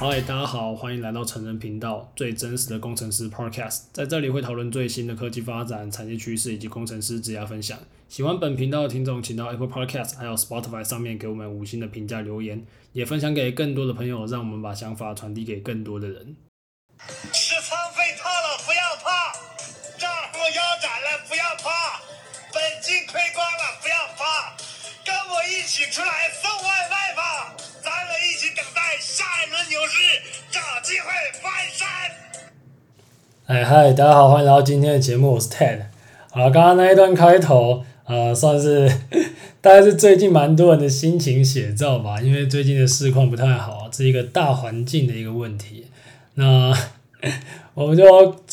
嗨，大家好，欢迎来到成人频道最真实的工程师 Podcast，在这里会讨论最新的科技发展、产业趋势以及工程师职涯分享。喜欢本频道的听众，请到 Apple Podcast 还有 Spotify 上面给我们五星的评价留言，也分享给更多的朋友，让我们把想法传递给更多的人。持仓费套了不要怕，账户腰斩了不要怕，本金亏光了不要怕，跟我一起出来送外卖吧，一起等待下一轮牛市，找机会翻身。哎嗨，大家好，欢迎来到今天的节目，我是 Ted。好，刚刚那一段开头。呃，算是 大概是最近蛮多人的心情写照吧，因为最近的市况不太好，是一个大环境的一个问题。那 我们就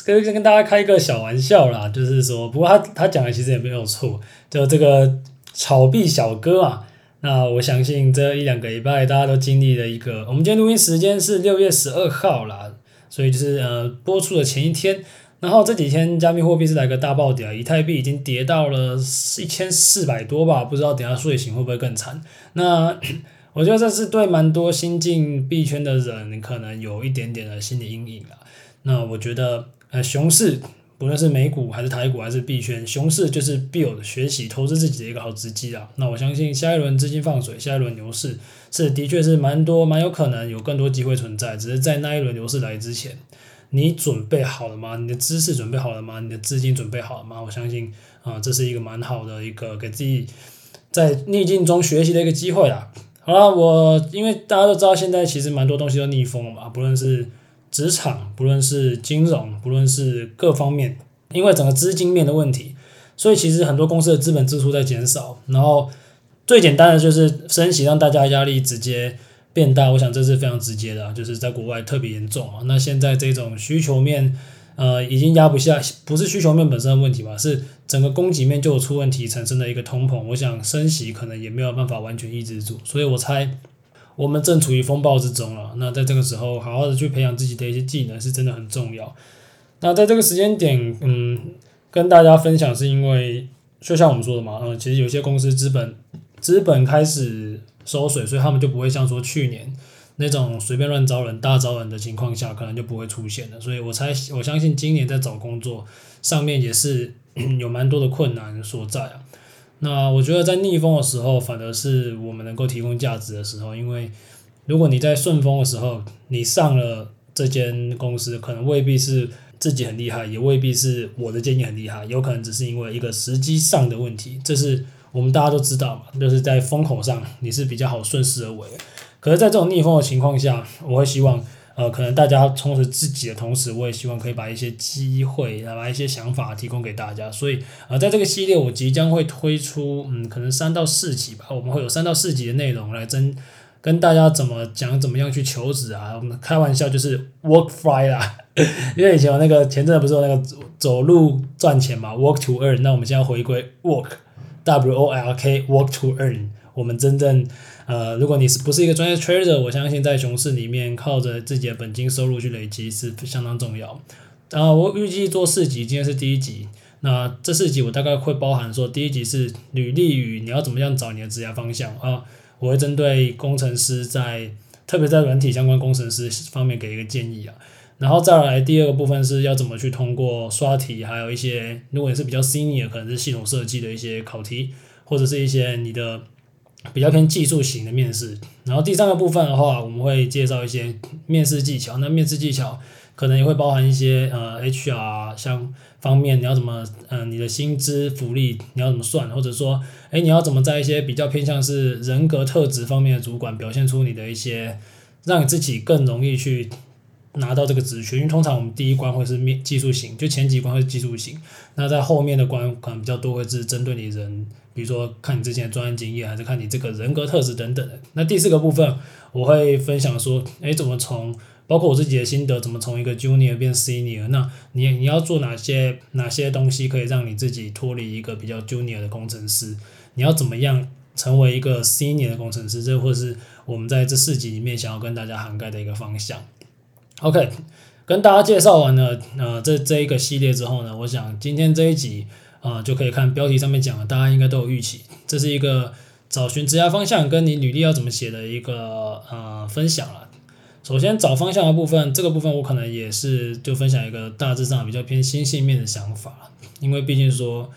跟跟大家开一个小玩笑啦，就是说，不过他他讲的其实也没有错，就这个炒币小哥啊。那我相信这一两个礼拜大家都经历了一个，我们今天录音时间是六月十二号啦，所以就是呃播出的前一天。然后这几天加密货币是来个大暴跌，以太币已经跌到了一千四百多吧，不知道等下睡醒会不会更惨。那 我觉得这是对蛮多新进币圈的人可能有一点点的心理阴影啊。那我觉得呃熊市，不论是美股还是台股还是币圈，熊市就是 build 学习投资自己的一个好时机啊。那我相信下一轮资金放水，下一轮牛市是的确是蛮多蛮有可能有更多机会存在，只是在那一轮牛市来之前。你准备好了吗？你的知识准备好了吗？你的资金准备好了吗？我相信啊、这是一个蛮好的一个给自己在逆境中学习的一个机会啦。好了，我因为大家都知道，现在其实蛮多东西都逆风了嘛，不论是职场，不论是金融，不论是各方面，因为整个资金面的问题，所以其实很多公司的资本支出在减少。然后最简单的就是升息，让大家压力直接。变大，我想这是非常直接的，就是在国外特别严重啊。那现在这种需求面，呃，已经压不下，不是需求面本身的问题吧，是整个供给面就有出问题，产生了一个通膨。我想升息可能也没有办法完全抑制住，所以我猜我们正处于风暴之中了。那在这个时候，好好的去培养自己的一些技能是真的很重要。那在这个时间点，嗯，跟大家分享是因为，就像我们说的嘛，嗯，其实有些公司资本资本开始。收水，所以他们就不会像说去年那种随便乱招人、大招人的情况下，可能就不会出现了。所以我猜，我相信今年在找工作上面也是 有蛮多的困难所在啊。那我觉得在逆风的时候，反而是我们能够提供价值的时候，因为如果你在顺风的时候，你上了这间公司，可能未必是自己很厉害，也未必是我的建议很厉害，有可能只是因为一个时机上的问题，这是。我们大家都知道嘛，就是在风口上你是比较好顺势而为。可是，在这种逆风的情况下，我会希望，呃，可能大家充实自己的同时，我也希望可以把一些机会，把一些想法提供给大家。所以，呃，在这个系列，我即将会推出，嗯，可能三到四集吧，我们会有三到四集的内容来真跟大家怎么讲，怎么样去求职啊。我们开玩笑就是 work fly 啦，因为以前有那个前阵子不是有那个走路赚钱嘛，work to earn，那我们现在回归 work。W O L K work to earn，我们真正呃，如果你是不是一个专业 trader，我相信在熊市里面靠着自己的本金收入去累积是相当重要。啊，我预计做四集，今天是第一集。那这四集我大概会包含说，第一集是履历与你要怎么样找你的职业方向啊，我会针对工程师在特别在软体相关工程师方面给一个建议啊。然后再来第二个部分是要怎么去通过刷题，还有一些如果你是比较 senior，可能是系统设计的一些考题，或者是一些你的比较偏技术型的面试。然后第三个部分的话，我们会介绍一些面试技巧。那面试技巧可能也会包含一些呃 HR 相方面，你要怎么呃你的薪资福利你要怎么算，或者说诶你要怎么在一些比较偏向是人格特质方面的主管表现出你的一些，让你自己更容易去。拿到这个职权，因为通常我们第一关会是面技术型，就前几关会是技术型，那在后面的关可能比较多会是针对你人，比如说看你之前的专业经验，还是看你这个人格特质等等。那第四个部分我会分享说，诶，怎么从包括我自己的心得，怎么从一个 junior 变 senior？那你你要做哪些哪些东西可以让你自己脱离一个比较 junior 的工程师？你要怎么样成为一个 senior 的工程师？这或是我们在这四集里面想要跟大家涵盖的一个方向。OK，跟大家介绍完了呃这这一个系列之后呢，我想今天这一集啊、就可以看标题上面讲了，大家应该都有预期，这是一个找寻职业方向跟你履历要怎么写的一个呃分享了。首先找方向的部分，这个部分我可能也是就分享一个大致上比较偏心性面的想法，因为毕竟说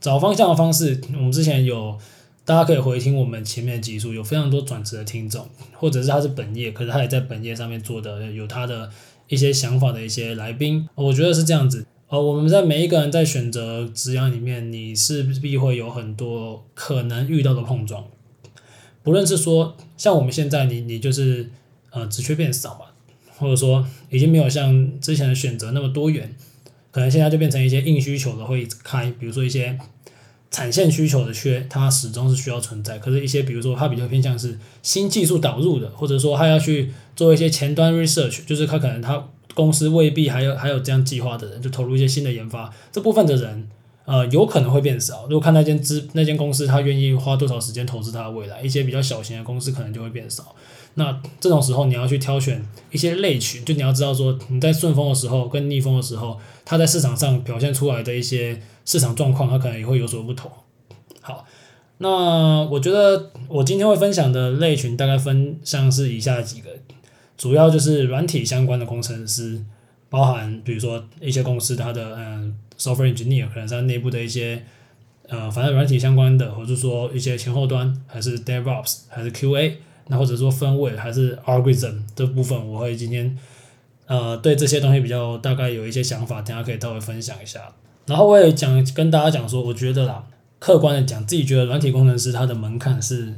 找方向的方式，我们之前有大家可以回听我们前面的集数，有非常多转职的听众，或者是他是本业，可是他也在本业上面做的有他的一些想法的一些来宾，我觉得是这样子。呃，我们在每一个人在选择职业里面，你势必会有很多可能遇到的碰撞。不论是说像我们现在你，你就是呃职缺变少嘛，或者说已经没有像之前的选择那么多元，可能现在就变成一些硬需求的会开，比如说一些产线需求的缺，它始终是需要存在。可是，一些比如说它比较偏向是新技术导入的，或者说它要去做一些前端 research，就是它可能它。公司未必还有还有这样计划的人，就投入一些新的研发，这部分的人，呃，有可能会变少。如果看那间资那间公司，他愿意花多少时间投资他的未来，一些比较小型的公司可能就会变少。那这种时候，你要去挑选一些类群，就你要知道说，你在顺风的时候跟逆风的时候，它在市场上表现出来的一些市场状况，它可能也会有所不同。好，那我觉得我今天会分享的类群大概分像是以下几个。主要就是软体相关的工程师，包含比如说一些公司它的嗯 software engineer，可能是它内部的一些呃，反正软体相关的，或者说一些前后端，还是 DevOps，还是 QA，那或者说分位，还是 algorithm 这部分，我会今天呃对这些东西比较大概有一些想法，等下可以稍微分享一下。然后我也讲跟大家讲说，我觉得啦，客观的讲，自己觉得软体工程师他的门槛是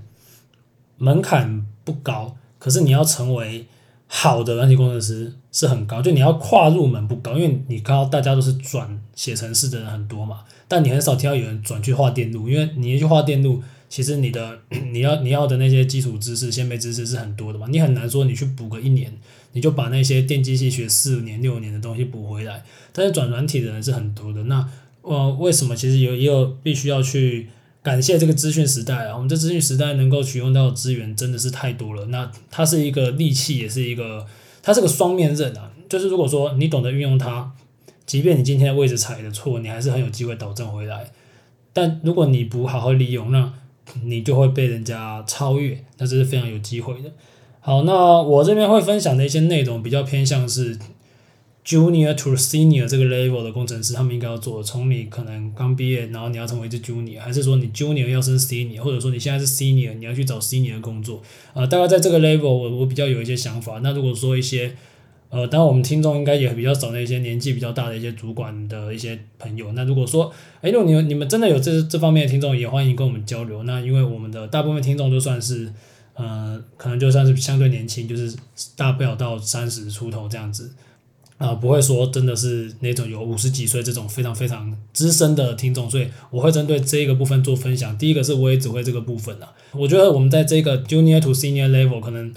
门槛不高，可是你要成为好的软体工程师是很高，就你要跨入门不高，因为你看到大家都是转写程式的人很多嘛，但你很少听到有人转去画电路，因为你一去画电路，其实你的 你要你要的那些基础知识、先备知识是很多的嘛，你很难说你去补个一年，你就把那些电机系学四年六年的东西补回来。但是转软体的人是很多的，那呃为什么其实有也有必须要去。感谢这个资讯时代啊，我们这资讯时代能够取用到的资源真的是太多了。那它是一个利器，也是一个，它是个双面刃啊。就是如果说你懂得运用它，即便你今天的位置踩的错，你还是很有机会导正回来。但如果你不好好利用，那你就会被人家超越，那这是非常有机会的。好，那我这边会分享的一些内容比较偏向是。Junior to Senior 这个 level 的工程师，他们应该要做，从你可能刚毕业，然后你要成为一只 Junior，还是说你 Junior 要升 Senior，或者说你现在是 Senior，你要去找 Senior 的工作，呃，大概在这个 level，我我比较有一些想法。那如果说一些，呃，当然我们听众应该也比较少那些年纪比较大的一些主管的一些朋友。那如果说，哎，如果你们你们真的有这这方面的听众，也欢迎跟我们交流。那因为我们的大部分听众都算是，呃，可能就算是相对年轻，就是大不了到三十出头这样子。啊、不会说真的是那种有五十几岁这种非常非常资深的听众，所以我会针对这一个部分做分享。第一个是我也只会这个部分啊，我觉得我们在这个 junior to senior level 可能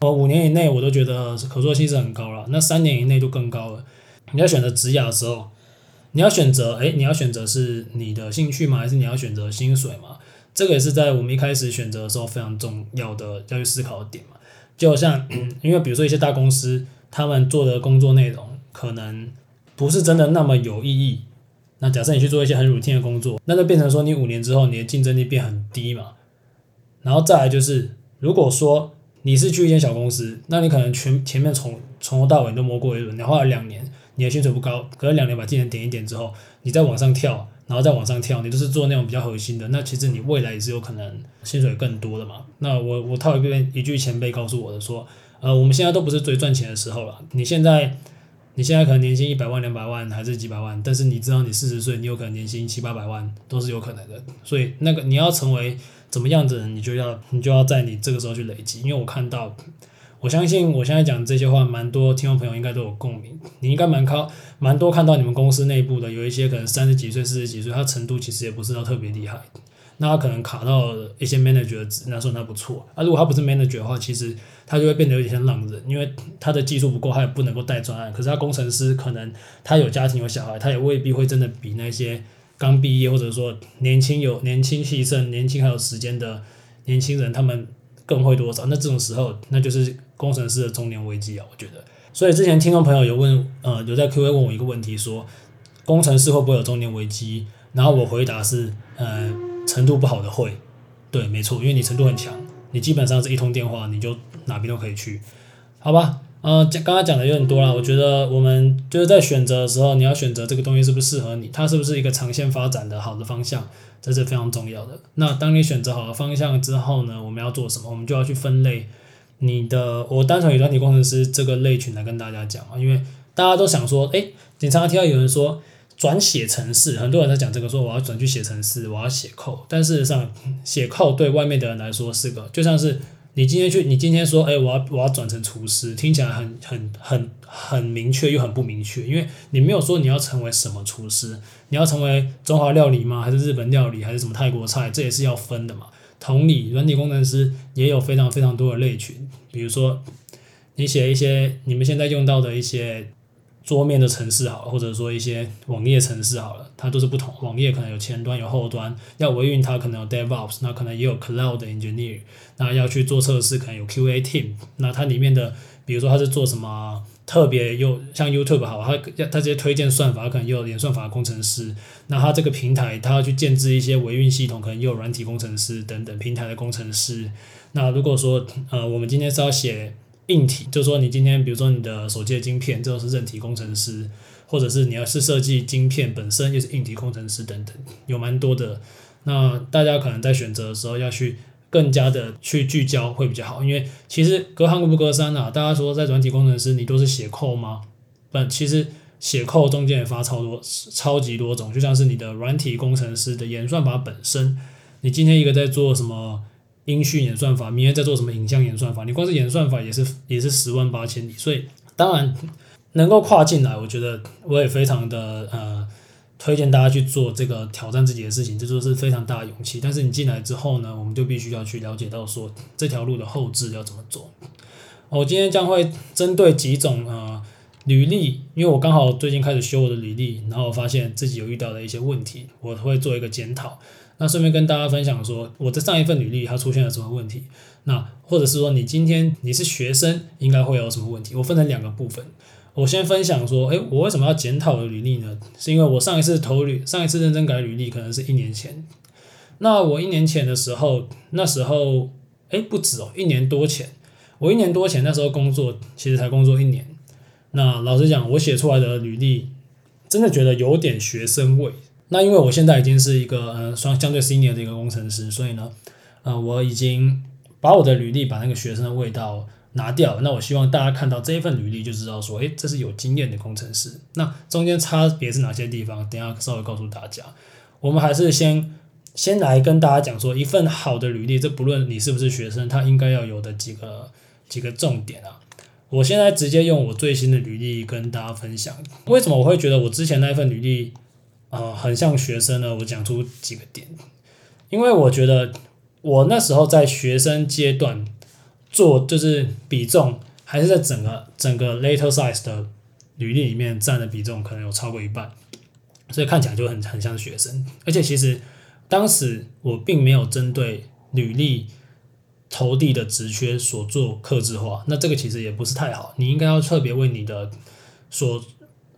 呃五年以内我都觉得可塑性是很高了，那三年以内就更高了。你要选择职涯的时候，你要选择诶，你要选择是你的兴趣吗？还是你要选择薪水吗？这个也是在我们一开始选择的时候非常重要的要去思考的点嘛。就像因为比如说一些大公司。他们做的工作内容可能不是真的那么有意义。那假设你去做一些很 routine 的工作，那就变成说你五年之后你的竞争力变很低嘛。然后再来就是，如果说你是去一间小公司，那你可能全前面从从头到尾都摸过一轮，你花了两年，你的薪水不高，可是两年把技能点一点之后，你再往上跳，然后再往上跳，你都是做那种比较核心的，那其实你未来也是有可能薪水更多的嘛。那我我套一遍一句前辈告诉我的说。呃，我们现在都不是最赚钱的时候了。你现在，你现在可能年薪一百万、两百万，还是几百万，但是你知道，你四十岁，你有可能年薪七八百万，都是有可能的。所以，那个你要成为怎么样的人，你就要，你就要在你这个时候去累积。因为我看到，我相信我现在讲这些话，蛮多听众朋友应该都有共鸣。你应该蛮靠，蛮多看到你们公司内部的，有一些可能三十几岁、四十几岁，他程度其实也不是到特别厉害。那他可能卡到一些 manager 的职，那算他不错。啊，如果他不是 manager 的话，其实他就会变得有点像浪人，因为他的技术不够，他也不能够带专案。可是他工程师可能他有家庭有小孩，他也未必会真的比那些刚毕业或者说年轻有年轻气盛、年轻还有时间的年轻人，他们更会多少？那这种时候，那就是工程师的中年危机啊，我觉得。所以之前听众朋友有问，呃，有在 Q&A 问我一个问题，说工程师会不会有中年危机？然后我回答是，呃。程度不好的会，对，没错，因为你程度很强，你基本上是一通电话你就哪边都可以去，好吧？呃，讲刚才讲的有点多了，我觉得我们就是在选择的时候，你要选择这个东西是不是适合你，它是不是一个长线发展的好的方向，这是非常重要的。那当你选择好了方向之后呢，我们要做什么？我们就要去分类你的。我单纯以软体工程师这个类群来跟大家讲啊，因为大家都想说，诶，经常听到有人说转写程式，很多人在讲这个，说我要转去写程式，我要写扣但事实上写扣对外面的人来说是个，就像是。你今天去，你今天说，哎，我要我要转成厨师，听起来很很很很明确又很不明确，因为你没有说你要成为什么厨师，你要成为中华料理吗？还是日本料理？还是什么泰国菜？这也是要分的嘛。同理，软体工程师也有非常非常多的类群，比如说你写一些你们现在用到的一些。桌面的城市好，或者说一些网页城市好了，它都是不同。网页可能有前端有后端，要维运它可能有 DevOps，那可能也有 Cloud Engineer，那要去做测试可能有 QA Team。那它里面的，比如说它是做什么特别又像 YouTube 好，它它这些推荐算法可能也有演算法工程师。那它这个平台它要去建置一些维运系统，可能也有软体工程师等等平台的工程师。那如果说呃我们今天是要写。硬体就说，你今天比如说你的手机的晶片，这都是韧体工程师，或者是你要是设计晶片本身，又是硬体工程师等等，有蛮多的。那大家可能在选择的时候要去更加的去聚焦会比较好，因为其实隔行不隔山啊。大家说在软体工程师，你都是写 code 吗？不，其实写 code 中间也发超多超级多种，就像是你的软体工程师的演算法本身，你今天一个在做什么？音讯演算法，明天在做什么影像演算法？你光是演算法也是也是十万八千里，所以当然能够跨进来，我觉得我也非常的呃推荐大家去做这个挑战自己的事情，这就是非常大的勇气。但是你进来之后呢，我们就必须要去了解到说这条路的后置要怎么做。我今天将会针对几种呃履历，因为我刚好最近开始修我的履历，然后发现自己有遇到的一些问题，我会做一个检讨。那顺便跟大家分享说，我的上一份履历它出现了什么问题？那或者是说，你今天你是学生，应该会有什么问题？我分成两个部分。我先分享说，诶，我为什么要检讨的履历呢？是因为我上一次投履，上一次认真改履历，可能是一年前。那我一年前的时候，那时候，诶，不止哦，一年多前，我一年多前那时候工作，其实才工作一年。那老实讲，我写出来的履历，真的觉得有点学生味。那因为我现在已经是一个呃双相对 senior 的一个工程师，所以呢，呃，我已经把我的履历把那个学生的味道拿掉。那我希望大家看到这一份履历就知道说，诶，这是有经验的工程师。那中间差别是哪些地方？等下稍微告诉大家。我们还是先先来跟大家讲说，一份好的履历，这不论你是不是学生，他应该要有的几个几个重点啊。我现在直接用我最新的履历跟大家分享。为什么我会觉得我之前那份履历？呃，很像学生呢。我讲出几个点，因为我觉得我那时候在学生阶段做，就是比重还是在整个整个 later size 的履历里面占的比重可能有超过一半，所以看起来就很很像学生。而且其实当时我并没有针对履历投递的职缺所做客制化，那这个其实也不是太好。你应该要特别为你的所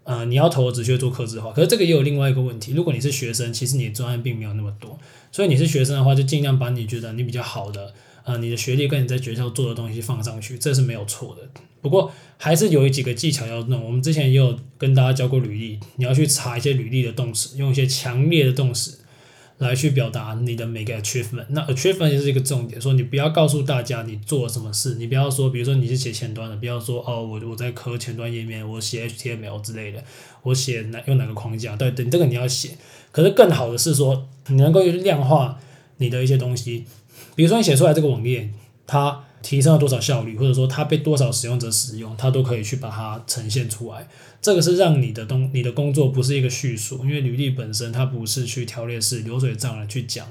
呃，你要投只需要做客制化，可是这个也有另外一个问题。如果你是学生，其实你的专业并没有那么多，所以你是学生的话，就尽量把你觉得你比较好的，呃，你的学历跟你在学校做的东西放上去，这是没有错的。不过还是有几个技巧要弄。我们之前也有跟大家教过履历，你要去查一些履历的动词，用一些强烈的动词。来去表达你的每个 achievement，那 achievement 也是一个重点，说你不要告诉大家你做了什么事，你不要说，比如说你是写前端的，不要说哦，我我在磕前端页面，我写 HTML 之类的，我写哪用哪个框架，对对，这个你要写。可是更好的是说，你能够量化你的一些东西，比如说你写出来这个网页，它。提升了多少效率，或者说它被多少使用者使用，它都可以去把它呈现出来。这个是让你的东，你的工作不是一个叙述，因为履历本身它不是去条列式流水账来去讲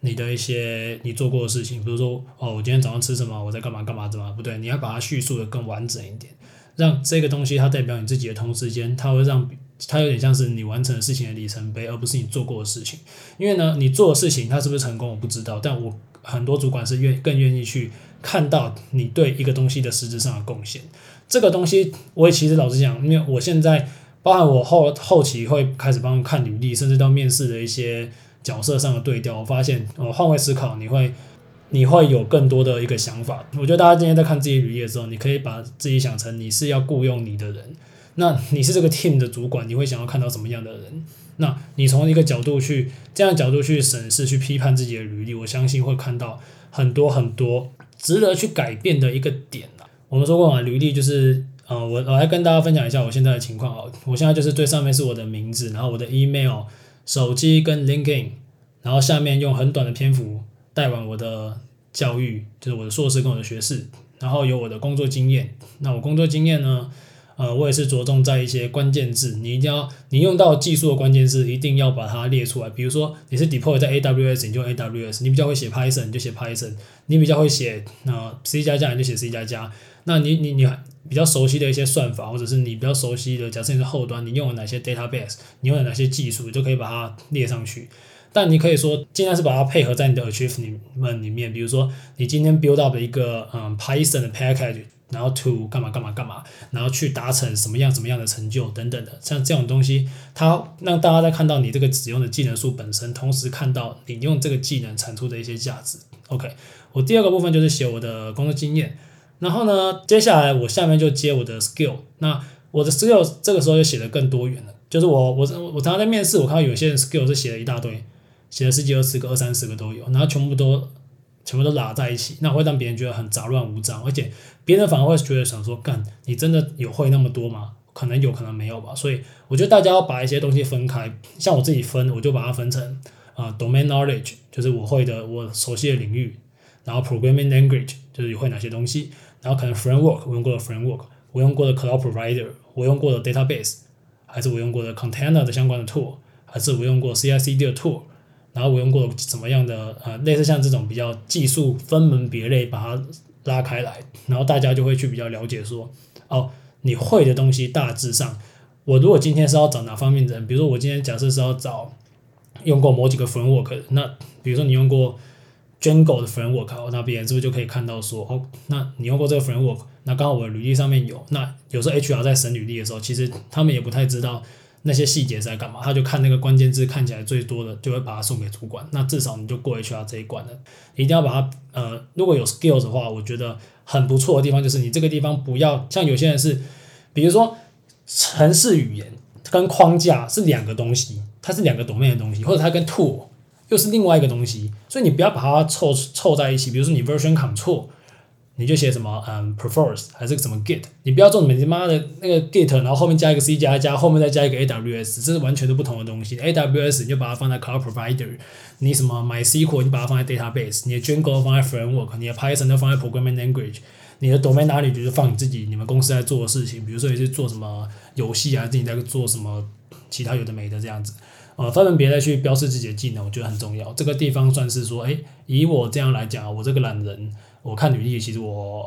你的一些你做过的事情，比如说哦，我今天早上吃什么，我在干嘛干嘛，怎么不对？你要把它叙述的更完整一点，让这个东西它代表你自己的同时间，它会让它有点像是你完成的事情的里程碑，而不是你做过的事情。因为呢，你做的事情它是不是成功，我不知道，但我很多主管是愿更愿意去。看到你对一个东西的实质上的贡献，这个东西我也其实老实讲，因为我现在包含我后后期会开始帮看履历，甚至到面试的一些角色上的对调，我发现我换位思考，你会你会有更多的一个想法。我觉得大家今天在看自己履历的时候，你可以把自己想成你是要雇佣你的人，那你是这个 team 的主管，你会想要看到什么样的人？那你从一个角度去这样角度去审视、去批判自己的履历，我相信会看到很多很多值得去改变的一个点。我们说过嘛，履历就是。呃，我我来跟大家分享一下我现在的情况啊。我现在就是最上面是我的名字，然后我的 email、手机跟 LinkedIn，然后下面用很短的篇幅带完我的教育，就是我的硕士跟我的学士，然后有我的工作经验。那我工作经验呢，呃，我也是着重在一些关键字，你一定要你用到技术的关键字，一定要把它列出来。比如说你是 deploy 在 AWS，你就 AWS；你比较会写 Python，你就写 Python；你比较会写呃 C 加加，你就写 C 加加。那你你你比较熟悉的一些算法，或者是你比较熟悉的，假设你是后端，你用了哪些 database，你用了哪些技术，你就可以把它列上去。但你可以说，尽量是把它配合在你的 achievement 里面，比如说你今天 build up 一个嗯 Python 的 package，然后 to 干嘛干嘛干嘛，然后去达成什么样什么样的成就等等的，像这种东西，它让大家在看到你这个使用的技能数本身，同时看到你用这个技能产出的一些价值。OK，我第二个部分就是写我的工作经验。然后呢，接下来我下面就接我的 skill。那我的 skill 这个时候就写的更多元了，就是我我我常常在面试，我看到有些人 skill 是写了一大堆，写了十几二十个、二三十个都有，然后全部都全部都拉在一起，那会让别人觉得很杂乱无章，而且别人反而会觉得想说，干，你真的有会那么多吗？可能有可能没有吧。所以我觉得大家要把一些东西分开，像我自己分，我就把它分成啊、domain knowledge，就是我会的我熟悉的领域，然后 programming language 就是会哪些东西。然后可能 framework 我用过的 framework，我用过的 cloud provider，我用过的 database，还是我用过的 container 的相关的 tool，还是我用过 CI/CD 的 tool，然后我用过什么样的呃类似像这种比较技术分门别类把它拉开来，然后大家就会去比较了解说，哦，你会的东西大致上，我如果今天是要找哪方面的人，比如说我今天假设是要找用过某几个 framework，那比如说你用过。Django 的 framework，那别人是不是就可以看到说，哦，那你用过这个 framework，那刚好我的履历上面有。那有时候 HR 在审履历的时候，其实 他们也不太知道那些细节在干嘛，他就看那个关键字看起来最多的，就会把它送给主管。那至少你就过 HR 这一关了。一定要把它，呃，如果有 skills 的话，我觉得很不错的地方就是你这个地方不要像有些人是，比如说城市语言跟框架是两个东西，它是两个 domain 的东西，或者它跟 tool。又是另外一个东西，所以你不要把它凑凑在一起。比如说你 version control，你就写什么嗯 prefers 还是什么 git，你不要做什么你妈的那个 git，然后后面加一个 c 加加，后面再加一个 aws，这是完全都不同的东西。aws 你就把它放在 cloud provider，你什么 mysql 你把它放在 database，你的 django 放在 framework，你的 python 都放在 programming language，你的 domain 哪里就是放你自己你们公司在做的事情，比如说你是做什么游戏啊，自己在做什么其他有的没的这样子。呃，分门别类去标示自己的技能，我觉得很重要。这个地方算是说，诶，以我这样来讲，我这个懒人，我看履历，其实我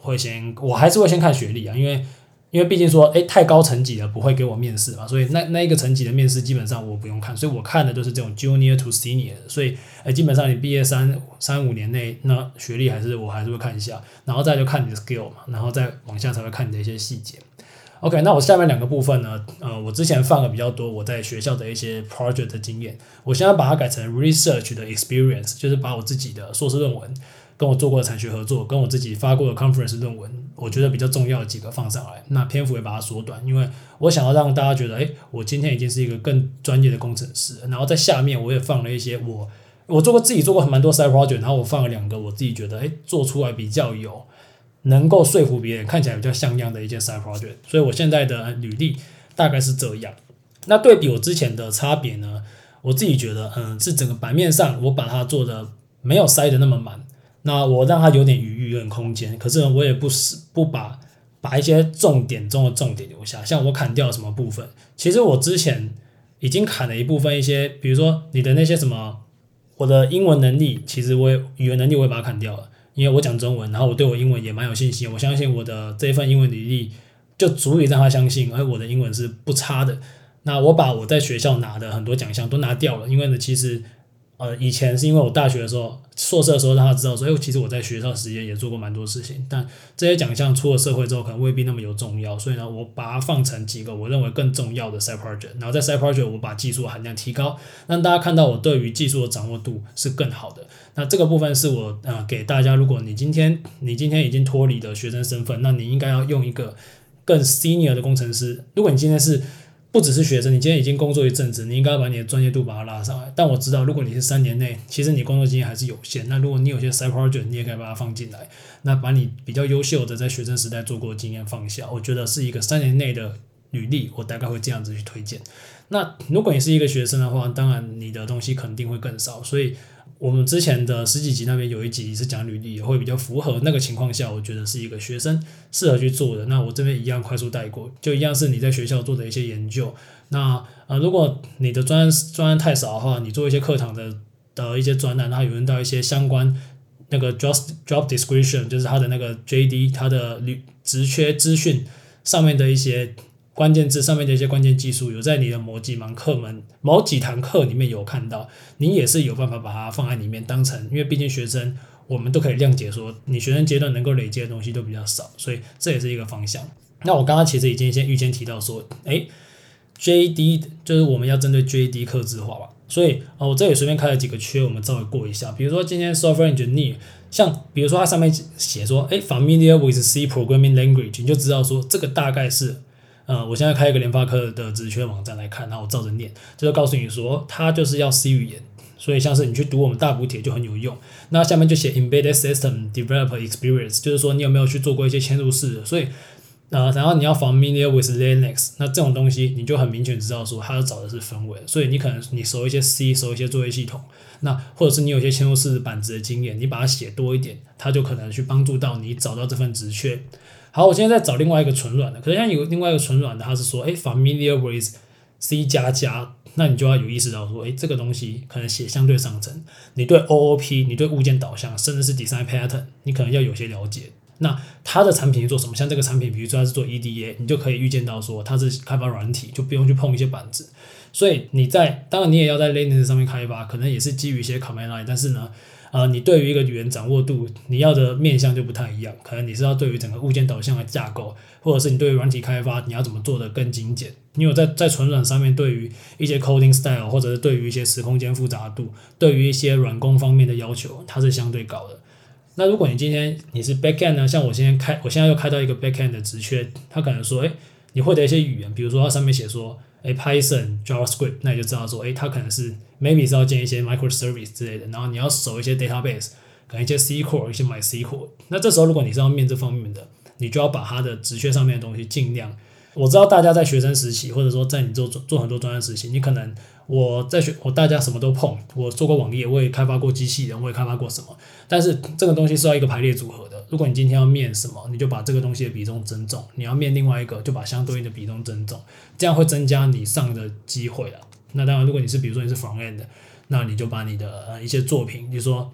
会先，我还是会先看学历啊，因为，因为毕竟说，诶，太高层级的不会给我面试嘛，所以那那一个层级的面试基本上我不用看，所以我看的都是这种 junior to senior，所以，诶，基本上你毕业三三五年内，那学历还是我还是会看一下，然后再就看你的 skill 嘛，然后再往下才会看你的一些细节。OK，那我下面两个部分呢？呃，我之前放了比较多我在学校的一些 project 的经验，我现在把它改成 research 的 experience，就是把我自己的硕士论文，跟我做过的产学合作，跟我自己发过的 conference 论文，我觉得比较重要的几个放上来。那篇幅也把它缩短，因为我想要让大家觉得，诶，我今天已经是一个更专业的工程师。然后在下面我也放了一些我我做过自己做过蛮多 side project，然后我放了两个我自己觉得，诶，做出来比较有。能够说服别人，看起来比较像样的一件 side project，所以我现在的履历大概是这样。那对比我之前的差别呢？我自己觉得，嗯，是整个版面上我把它做的没有塞得那么满，那我让他有点余裕、有点空间。可是呢，我也不是不把把一些重点中的重点留下，像我砍掉了什么部分。其实我之前已经砍了一部分，一些比如说你的那些什么，我的英文能力，其实我也语言能力我也把它砍掉了。因为我讲中文，然后我对我英文也蛮有信心，我相信我的这一份英文履历就足以让他相信，而我的英文是不差的。那我把我在学校拿的很多奖项都拿掉了，因为呢，其实，呃，以前是因为我大学的时候，硕士的时候让他知道说，哎，其实我在学校时间也做过蛮多事情，但这些奖项出了社会之后，可能未必那么有重要，所以呢，我把它放成几个我认为更重要的 side project，然后在 side project 我把技术含量提高，让大家看到我对于技术的掌握度是更好的。那这个部分是我呃给大家，如果你今天你今天已经脱离了学生身份，那你应该要用一个更 senior 的工程师。如果你今天是不只是学生，你今天已经工作一阵子，你应该把你的专业度把它拉上来。但我知道，如果你是三年内，其实你工作经验还是有限。那如果你有些 side project，你也可以把它放进来。那把你比较优秀的在学生时代做过的经验放下，我觉得是一个三年内的履历，我大概会这样子去推荐。那如果你是一个学生的话，当然你的东西肯定会更少，所以。我们之前的十几集那边有一集是讲履历，也会比较符合那个情况下，我觉得是一个学生适合去做的。那我这边一样快速带过，就一样是你在学校做的一些研究。那呃，如果你的专专案太少的话，你做一些课堂的的一些专栏，然后有用到一些相关那个 job job description，就是它的那个 JD，它的履职缺资讯上面的一些。关键字上面的一些关键技术，有在你的某几门课门、某几堂课里面有看到，你也是有办法把它放在里面当成，因为毕竟学生我们都可以谅解说，你学生阶段能够累积的东西都比较少，所以这也是一个方向。那我刚刚其实已经先预先提到说，诶，JD 就是我们要针对 JD 客制化吧，所以哦，我这里随便开了几个缺，我们稍微过一下，比如说今天 Software Engineer，像比如说它上面写说，诶，Familiar with C Programming Language，你就知道说这个大概是。呃，我现在开一个联发科的职缺网站来看，然后我照着念，这就告诉你说，它就是要 C 语言，所以像是你去读我们大补帖就很有用。那下面就写 Embedded System Developer Experience，就是说你有没有去做过一些嵌入式的，所以呃，然后你要 Familiar with Linux，那这种东西你就很明确知道说，它要找的是分位，所以你可能你熟一些 C，熟一些作业系统，那或者是你有一些嵌入式板子的经验，你把它写多一点，它就可能去帮助到你找到这份职缺。好，我现在在找另外一个纯软的，可是像有另外一个纯软的，它是说，诶，familiar with C 加加，那你就要有意识到说，诶，这个东西可能写相对上层，你对 OOP，你对物件导向，甚至是 design pattern，你可能要有些了解。那它的产品是做什么？像这个产品，比如说它是做 EDA，你就可以预见到说它是开发软体，就不用去碰一些板子。所以你在，当然你也要在 Linux 上面开发，可能也是基于一些 command line，但是呢。呃，你对于一个语言掌握度，你要的面向就不太一样。可能你是要对于整个物件导向的架构，或者是你对于软体开发，你要怎么做的更精简。因为在在纯软上面，对于一些 coding style，或者是对于一些时空间复杂度，对于一些软工方面的要求，它是相对高的。那如果你今天你是 backend 呢？像我今天开，我现在又开到一个 backend 的职缺，他可能说，诶，你会的一些语言，比如说它上面写说。诶，Python、JavaScript，那你就知道说，诶，它可能是 maybe 是要建一些 microservice 之类的，然后你要守一些 database，可能一些 SQL，一些 MySQL。那这时候如果你是要面这方面的，你就要把它的职缺上面的东西尽量。我知道大家在学生时期，或者说在你做做做很多专业实习，你可能。我在学，我大家什么都碰，我做过网页，我也开发过机器人，我也开发过什么。但是这个东西是要一个排列组合的。如果你今天要面什么，你就把这个东西的比重增重；你要面另外一个，就把相对应的比重增重，这样会增加你上的机会了。那当然，如果你是比如说你是 front end 的，那你就把你的呃一些作品，比如说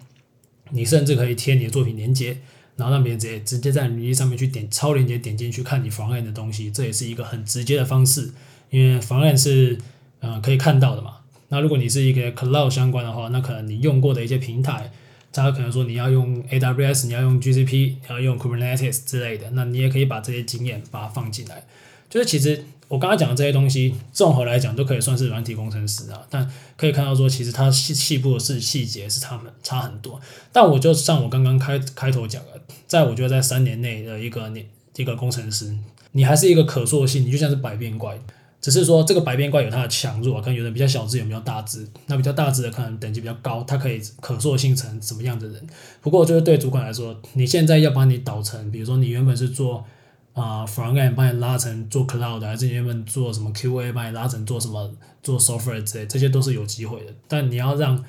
你甚至可以贴你的作品连接，然后让别人直接直接在履历上面去点超连接点进去看你 front end 的东西，这也是一个很直接的方式，因为 front end 是。呃，可以看到的嘛。那如果你是一个 cloud 相关的话，那可能你用过的一些平台，他可能说你要用 AWS，你要用 GCP，你要用 Kubernetes 之类的，那你也可以把这些经验把它放进来。就是其实我刚刚讲的这些东西，综合来讲都可以算是软体工程师啊。但可以看到说，其实它细细部的是细节是他们差很多。但我就像我刚刚开开头讲的，在我觉得在三年内的一个年一个工程师，你还是一个可塑性，你就像是百变怪。只是说这个百变怪有它的强弱，可能有的比较小只，有比较大只。那比较大只的可能等级比较高，它可以可塑性成什么样的人。不过就是对主管来说，你现在要把你导成，比如说你原本是做啊、呃、front end，把你拉成做 cloud，还是你原本做什么 QA，把你拉成做什么做 software 之类，这些都是有机会的。但你要让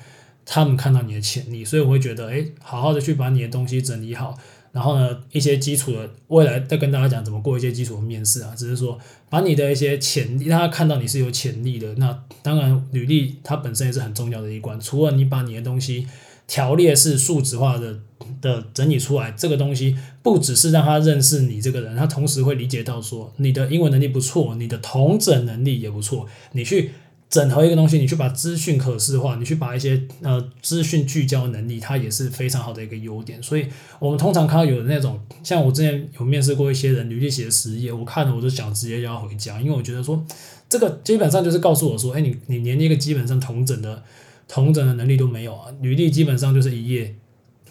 他们看到你的潜力，所以我会觉得，哎，好好的去把你的东西整理好。然后呢，一些基础的未来再跟大家讲怎么过一些基础的面试啊，只是说把你的一些潜力，让他看到你是有潜力的。那当然，履历它本身也是很重要的一关。除了你把你的东西条列式数值化的的整理出来，这个东西不只是让他认识你这个人，他同时会理解到说你的英文能力不错，你的同整能力也不错，你去整合一个东西，你去把资讯可视化，你去把一些呃资讯聚焦能力，它也是非常好的一个优点。所以我们通常看到有的那种，像我之前有面试过一些人，履历写的十页，我看了我就想直接要回家，因为我觉得说这个基本上就是告诉我说，哎，你你连一个基本上同整的同整的能力都没有啊，履历基本上就是一页。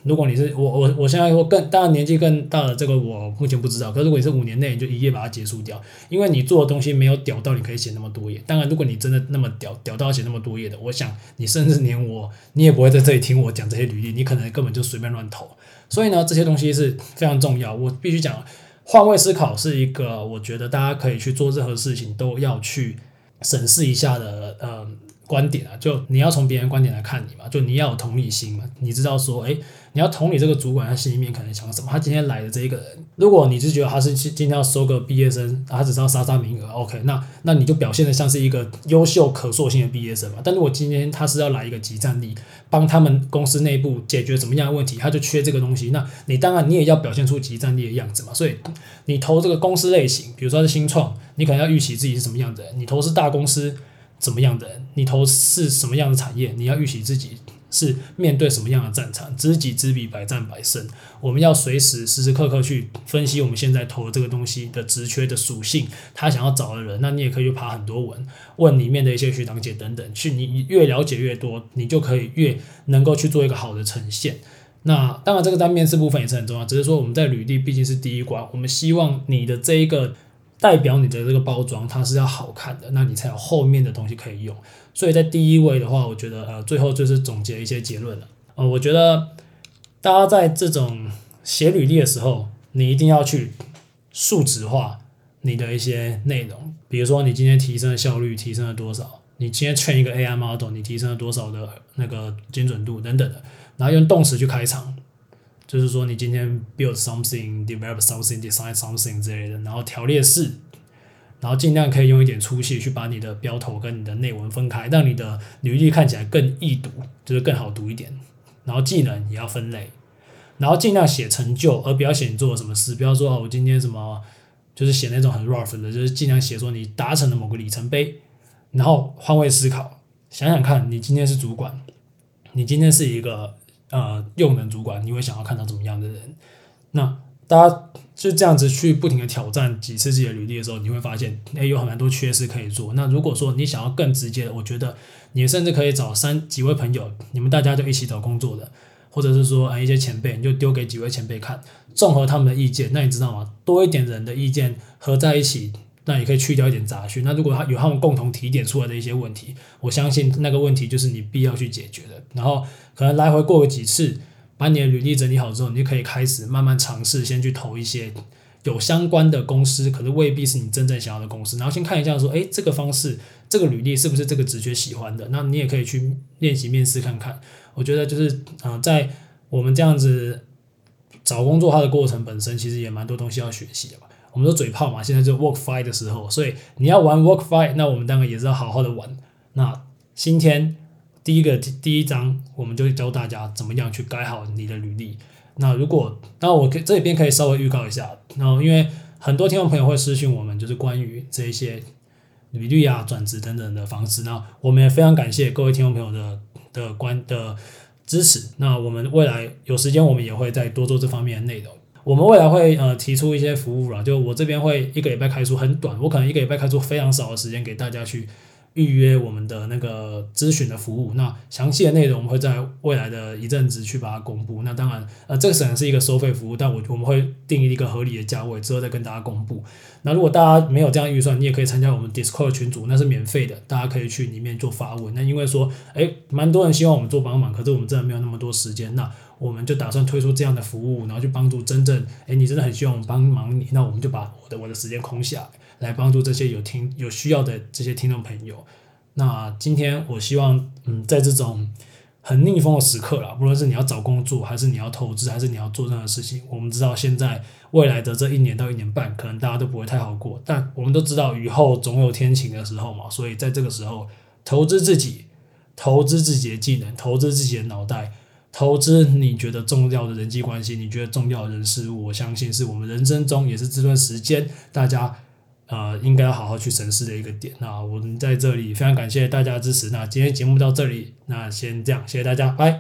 如果你是我我我现在说更当然年纪更大的这个我目前不知道，可是如果你是五年内你就一页把它结束掉，因为你做的东西没有屌到你可以写那么多页。当然，如果你真的那么屌屌到写那么多页的，我想你甚至连我你也不会在这里听我讲这些履历，你可能根本就随便乱投。所以呢，这些东西是非常重要。我必须讲，换位思考是一个我觉得大家可以去做任何事情都要去审视一下的，呃。观点啊，就你要从别人观点来看你嘛，就你要有同理心嘛，你知道说，诶，你要同理这个主管他心里面可能想什么，他今天来的这一个人，如果你是觉得他是今天要收个毕业生，他只是要杀杀名额，OK，那那你就表现得像是一个优秀可塑性的毕业生嘛。但如果今天他是要来一个即战力，帮他们公司内部解决怎么样的问题，他就缺这个东西，那你当然你也要表现出即战力的样子嘛。所以你投这个公司类型，比如说是新创，你可能要预期自己是什么样子，你投是大公司。怎么样的人？你投是什么样的产业？你要预习自己是面对什么样的战场？知己知彼，百战百胜。我们要随时时时刻刻去分析我们现在投这个东西的职缺的属性，他想要找的人。那你也可以去爬很多文，问里面的一些学长姐等等。去你越了解越多，你就可以越能够去做一个好的呈现。那当然，这个在面试部分也是很重要。只是说我们在履历毕竟是第一关，我们希望你的这一个。代表你的这个包装，它是要好看的，那你才有后面的东西可以用。所以在第一位的话，我觉得呃，最后就是总结一些结论了。呃，我觉得大家在这种写履历的时候，你一定要去数值化你的一些内容，比如说你今天提升的效率提升了多少，你今天 train 一个 AI model，你提升了多少的那个精准度等等的，然后用动词去开场。就是说，你今天 build something, develop something, design something 之类的，然后条列式，然后尽量可以用一点粗细去把你的标头跟你的内文分开，让你的履历看起来更易读，就是更好读一点。然后技能也要分类，然后尽量写成就，而不要写你做了什么事。不要说哦，我今天什么，就是写那种很 rough 的，就是尽量写说你达成了某个里程碑。然后换位思考，想想看你今天是主管，你今天是一个。呃，用人主管，你会想要看到怎么样的人？那大家就这样子去不停的挑战几次自己的履历的时候，你会发现，诶，有很多缺失可以做。那如果说你想要更直接的，我觉得你甚至可以找三几位朋友，你们大家就一起找工作的，或者是说，呃，一些前辈，你就丢给几位前辈看，综合他们的意见。那你知道吗？多一点人的意见合在一起。那也可以去掉一点杂讯。那如果他有他们共同提点出来的一些问题，我相信那个问题就是你必要去解决的。然后可能来回过个几次，把你的履历整理好之后，你就可以开始慢慢尝试，先去投一些有相关的公司，可是未必是你真正想要的公司。然后先看一下说，诶，这个方式，这个履历是不是这个直觉喜欢的？那你也可以去练习面试看看。我觉得就是，嗯、在我们这样子找工作它的过程本身，其实也蛮多东西要学习的吧。我们说嘴炮嘛，现在就 work fight 的时候，所以你要玩 work fight，那我们当然也是要好好的玩。那今天第一个第一章，我们就教大家怎么样去改好你的履历。那如果那我可这边可以稍微预告一下，然后因为很多听众朋友会私信我们，就是关于这一些履历啊、转职等等的方式。那我们也非常感谢各位听众朋友的的关的支持。那我们未来有时间，我们也会再多做这方面的内容。我们未来会呃提出一些服务了，就我这边会一个礼拜开出很短，我可能一个礼拜开出非常少的时间给大家去预约我们的那个咨询的服务。那详细的内容我们会在未来的一阵子去把它公布。那当然呃这个可能是一个收费服务，但我我们会定一个合理的价位之后再跟大家公布。那如果大家没有这样预算，你也可以参加我们 Discord 群组，那是免费的，大家可以去里面做发问。那因为说诶蛮多人希望我们做帮忙，可是我们真的没有那么多时间。那我们就打算推出这样的服务，然后去帮助真正，诶，你真的很希望我们帮忙你，那我们就把我的我的时间空下来，来帮助这些有听有需要的这些听众朋友。那今天我希望，嗯，在这种很逆风的时刻啦，不论是你要找工作，还是你要投资，还是你要做任何事情，我们知道现在未来的这一年到一年半，可能大家都不会太好过，但我们都知道雨后总有天晴的时候嘛，所以在这个时候，投资自己，投资自己的技能，投资自己的脑袋。投资你觉得重要的人际关系，你觉得重要的人事物，我相信是我们人生中也是这段时间大家呃应该要好好去审视的一个点。那我们在这里非常感谢大家的支持。那今天节目到这里，那先这样，谢谢大家，拜。